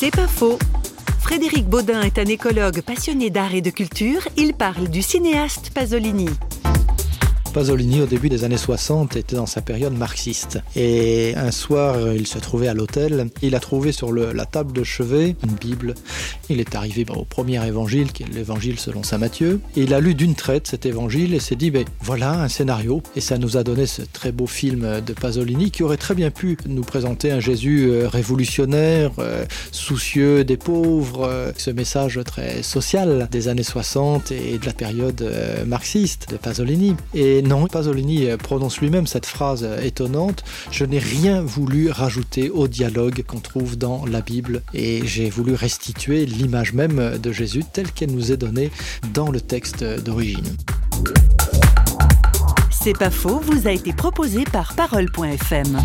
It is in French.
C'est pas faux. Frédéric Baudin est un écologue passionné d'art et de culture. Il parle du cinéaste Pasolini. Pasolini, au début des années 60, était dans sa période marxiste. Et un soir, il se trouvait à l'hôtel. Il a trouvé sur la table de chevet une Bible. Il est arrivé bon, au premier évangile, qui est l'évangile selon saint Matthieu. Il a lu d'une traite cet évangile et s'est dit, ben, voilà un scénario. Et ça nous a donné ce très beau film de Pasolini qui aurait très bien pu nous présenter un Jésus euh, révolutionnaire, euh, soucieux des pauvres, euh, ce message très social des années 60 et de la période marxiste de Pasolini. Et non, Pasolini euh, prononce lui-même cette phrase euh, étonnante Je n'ai rien voulu rajouter au dialogue qu'on trouve dans la Bible et j'ai voulu restituer l'image même de Jésus telle qu'elle nous est donnée dans le texte d'origine. C'est pas faux vous a été proposé par Parole.fm.